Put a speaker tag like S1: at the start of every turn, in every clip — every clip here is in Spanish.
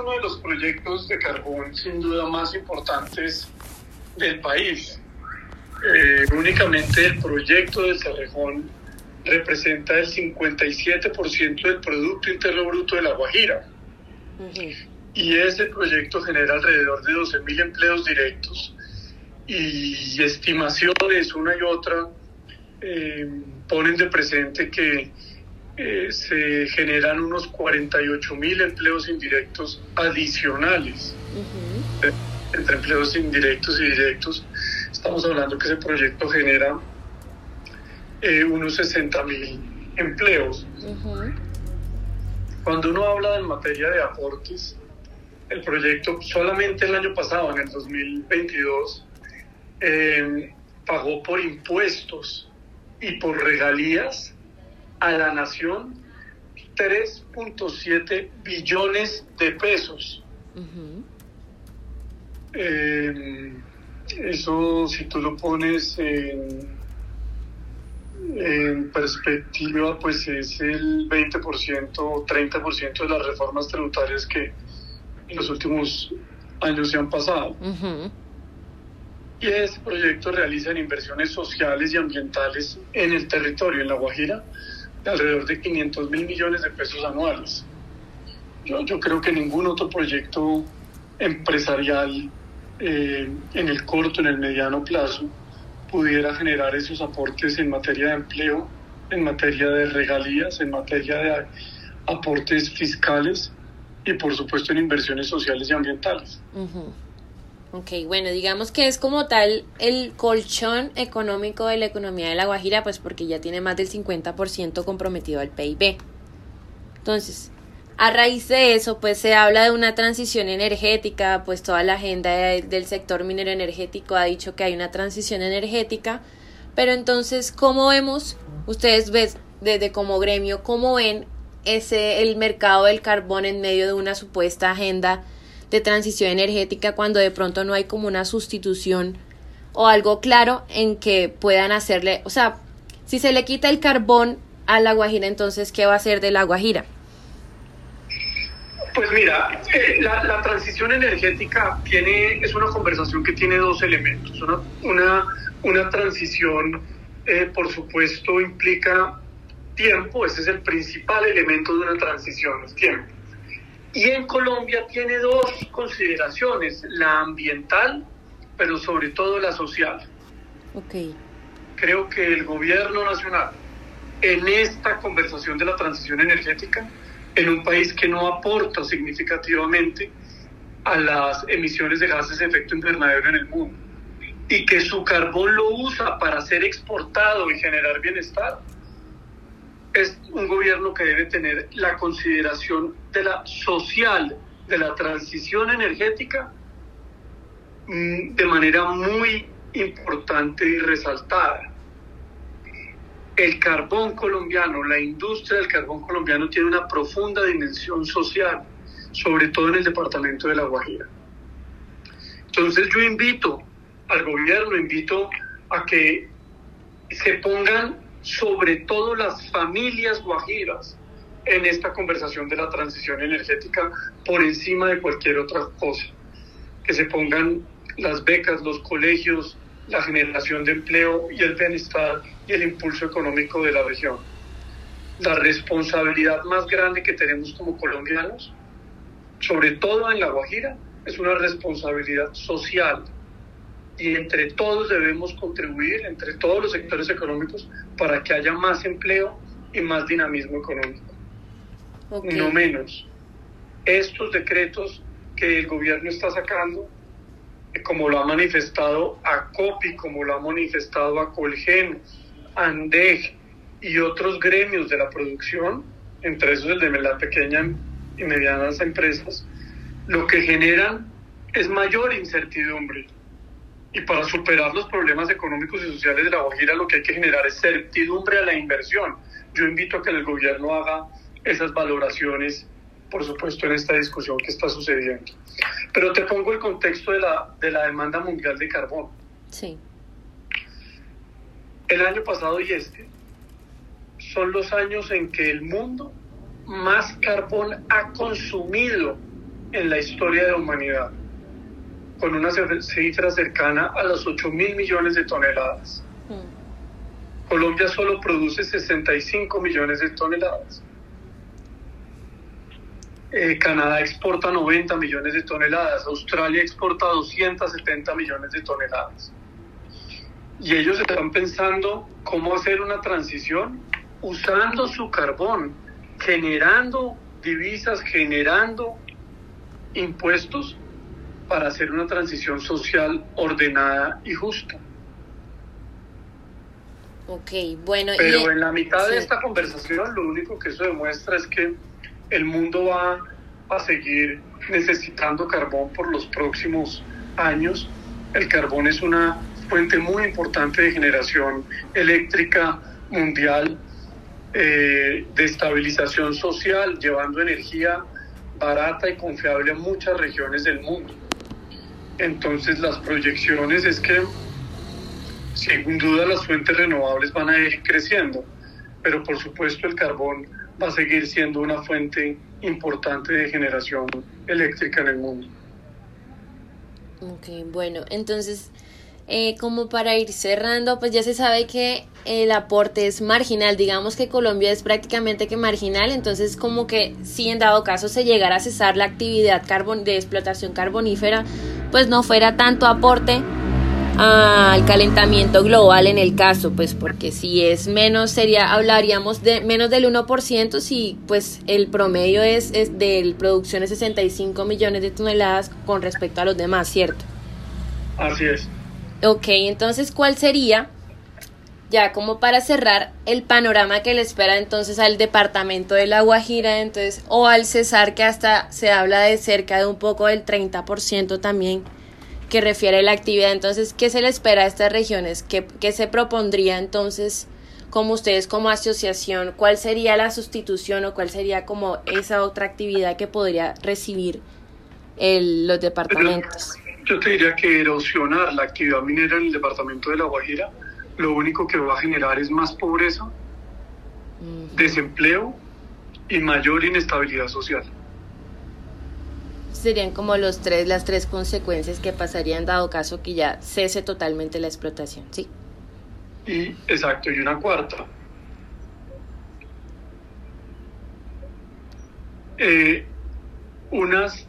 S1: uno de los proyectos de carbón sin duda más importantes del país. Eh, únicamente el proyecto de Cerrejón representa el 57% del Producto Interno Bruto de La Guajira. Y ese proyecto genera alrededor de 12.000 empleos directos y estimaciones una y otra eh, ponen de presente que eh, se generan unos 48 mil empleos indirectos adicionales. Entre empleos indirectos y directos, estamos hablando que ese proyecto genera eh, unos 60 mil empleos. Cuando uno habla en materia de aportes, el proyecto solamente el año pasado, en el 2022, eh, pagó por impuestos y por regalías a la nación 3.7 billones de pesos. Eh, eso, si tú lo pones en, en, perspectiva, pues es el 20% o 30% de las reformas tributarias que en los últimos años se han pasado. Y ese proyecto realiza inversiones sociales y ambientales en el territorio, en La Guajira, de alrededor de 500 mil millones de pesos anuales. Yo, creo que ningún otro proyecto empresarial eh, en el corto, en el mediano plazo, pudiera generar esos aportes en materia de empleo, en materia de regalías, en materia de aportes fiscales y por supuesto en inversiones sociales y ambientales.
S2: Ok, bueno, digamos que es como tal el colchón económico de la economía de La Guajira, pues porque ya tiene más del 50% comprometido al PIB. Entonces, a raíz de eso, pues se habla de una transición energética, pues toda la agenda del sector minero energético ha dicho que hay una transición energética, pero entonces, ¿cómo vemos, ustedes ven desde como gremio, cómo ven ese el mercado del carbón en medio de una supuesta agenda de transición energética cuando de pronto no hay como una sustitución o algo claro en que puedan hacerle, o sea, si se le quita el carbón a la Guajira, entonces, ¿qué va a hacer de la Guajira?
S1: Pues mira, eh, la, transición energética tiene, es una conversación que tiene dos elementos. Una, una, una transición, eh, por supuesto, implica tiempo, ese es el principal elemento de una transición, es tiempo. Y en Colombia tiene dos consideraciones, la ambiental, pero sobre todo la social.
S2: Okay.
S1: Creo que el gobierno nacional, en esta conversación de la transición energética, en un país que no aporta significativamente a las emisiones de gases de efecto invernadero en el mundo, y que su carbón lo usa para ser exportado y generar bienestar, es un gobierno que debe tener la consideración de la social, de la transición energética, mm, de manera muy importante y resaltada. El carbón colombiano, la industria del carbón colombiano tiene una profunda dimensión social, sobre todo en el departamento de La Guajira. Entonces yo invito al gobierno, invito a que se pongan sobre todo las familias guajiras en esta conversación de la transición energética por encima de cualquier otra cosa. Que se pongan las becas, los colegios, la generación de empleo y el bienestar y el impulso económico de la región. La responsabilidad más grande que tenemos como colombianos, sobre todo en La Guajira, es una responsabilidad social y entre todos debemos contribuir, entre todos los sectores económicos, para que haya más empleo y más dinamismo económico. No menos. Estos decretos que el gobierno está sacando, como lo ha manifestado ACOPI, como lo ha manifestado a Colgen, ANDEG y otros gremios de la producción, entre esos el de las pequeñas y medianas empresas, lo que generan es mayor incertidumbre y para superar los problemas económicos y sociales de la Guajira lo que hay que generar es certidumbre a la inversión. Yo invito a que el gobierno haga esas valoraciones, por supuesto, en esta discusión que está sucediendo. Pero te pongo el contexto de la, de la demanda mundial de carbón.
S2: Sí.
S1: El año pasado y este son los años en que el mundo más carbón ha consumido en la historia de la humanidad, con una cifra cercana a los 8 mil millones de toneladas. Mm. Colombia solo produce 65 millones de toneladas. Eh, Canadá exporta 90 millones de toneladas, Australia exporta 270 millones de toneladas. Y ellos están pensando cómo hacer una transición usando su carbón, generando divisas, generando impuestos para hacer una transición social ordenada y justa.
S2: Ok, bueno.
S1: Pero en la mitad de esta conversación lo único que eso demuestra es que el mundo va a seguir necesitando carbón por los próximos años. El carbón es una fuente muy importante de generación eléctrica mundial, eh, de estabilización social, llevando energía barata y confiable a muchas regiones del mundo. Entonces las proyecciones es que sin duda las fuentes renovables van a ir creciendo, pero por supuesto el carbón va a seguir siendo una fuente importante de generación eléctrica en el mundo.
S2: Ok, bueno, entonces, eh, como para ir cerrando, pues ya se sabe que el aporte es marginal, digamos que Colombia es prácticamente que marginal, entonces como que si en dado caso se llegara a cesar la actividad carbon de explotación carbonífera, pues no fuera tanto aporte al calentamiento global en el caso, pues porque si es menos sería hablaríamos de menos del 1% si pues el promedio es, es de producción de 65 millones de toneladas con respecto a los demás, ¿cierto?
S1: Así es.
S2: Ok, entonces ¿cuál sería ya como para cerrar el panorama que le espera entonces al departamento de La Guajira, entonces o al Cesar que hasta se habla de cerca de un poco del 30% también que refiere la actividad. Entonces, ¿qué se le espera a estas regiones? ¿Qué, se propondría entonces como ustedes como asociación? ¿Cuál sería la sustitución o cuál sería como esa otra actividad que podría recibir el, los departamentos?
S1: Yo te diría que erosionar la actividad minera en el departamento de La Guajira lo único que va a generar es más pobreza, desempleo y mayor inestabilidad social
S2: serían como los tres, las tres consecuencias que pasarían dado caso que ya cese totalmente la explotación, ¿sí?
S1: Y exacto, y una cuarta. Eh, unas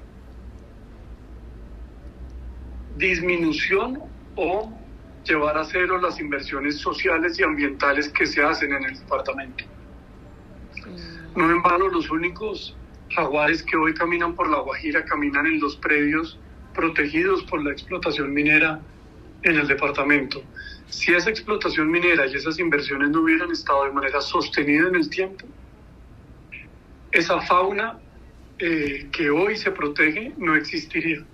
S1: disminución o llevar a cero las inversiones sociales y ambientales que se hacen en el departamento. No en vano los únicos jaguares que hoy caminan por La Guajira caminan en los predios protegidos por la explotación minera en el departamento. Si esa explotación minera y esas inversiones no hubieran estado de manera sostenida en el tiempo, esa fauna eh, que hoy se protege no existiría.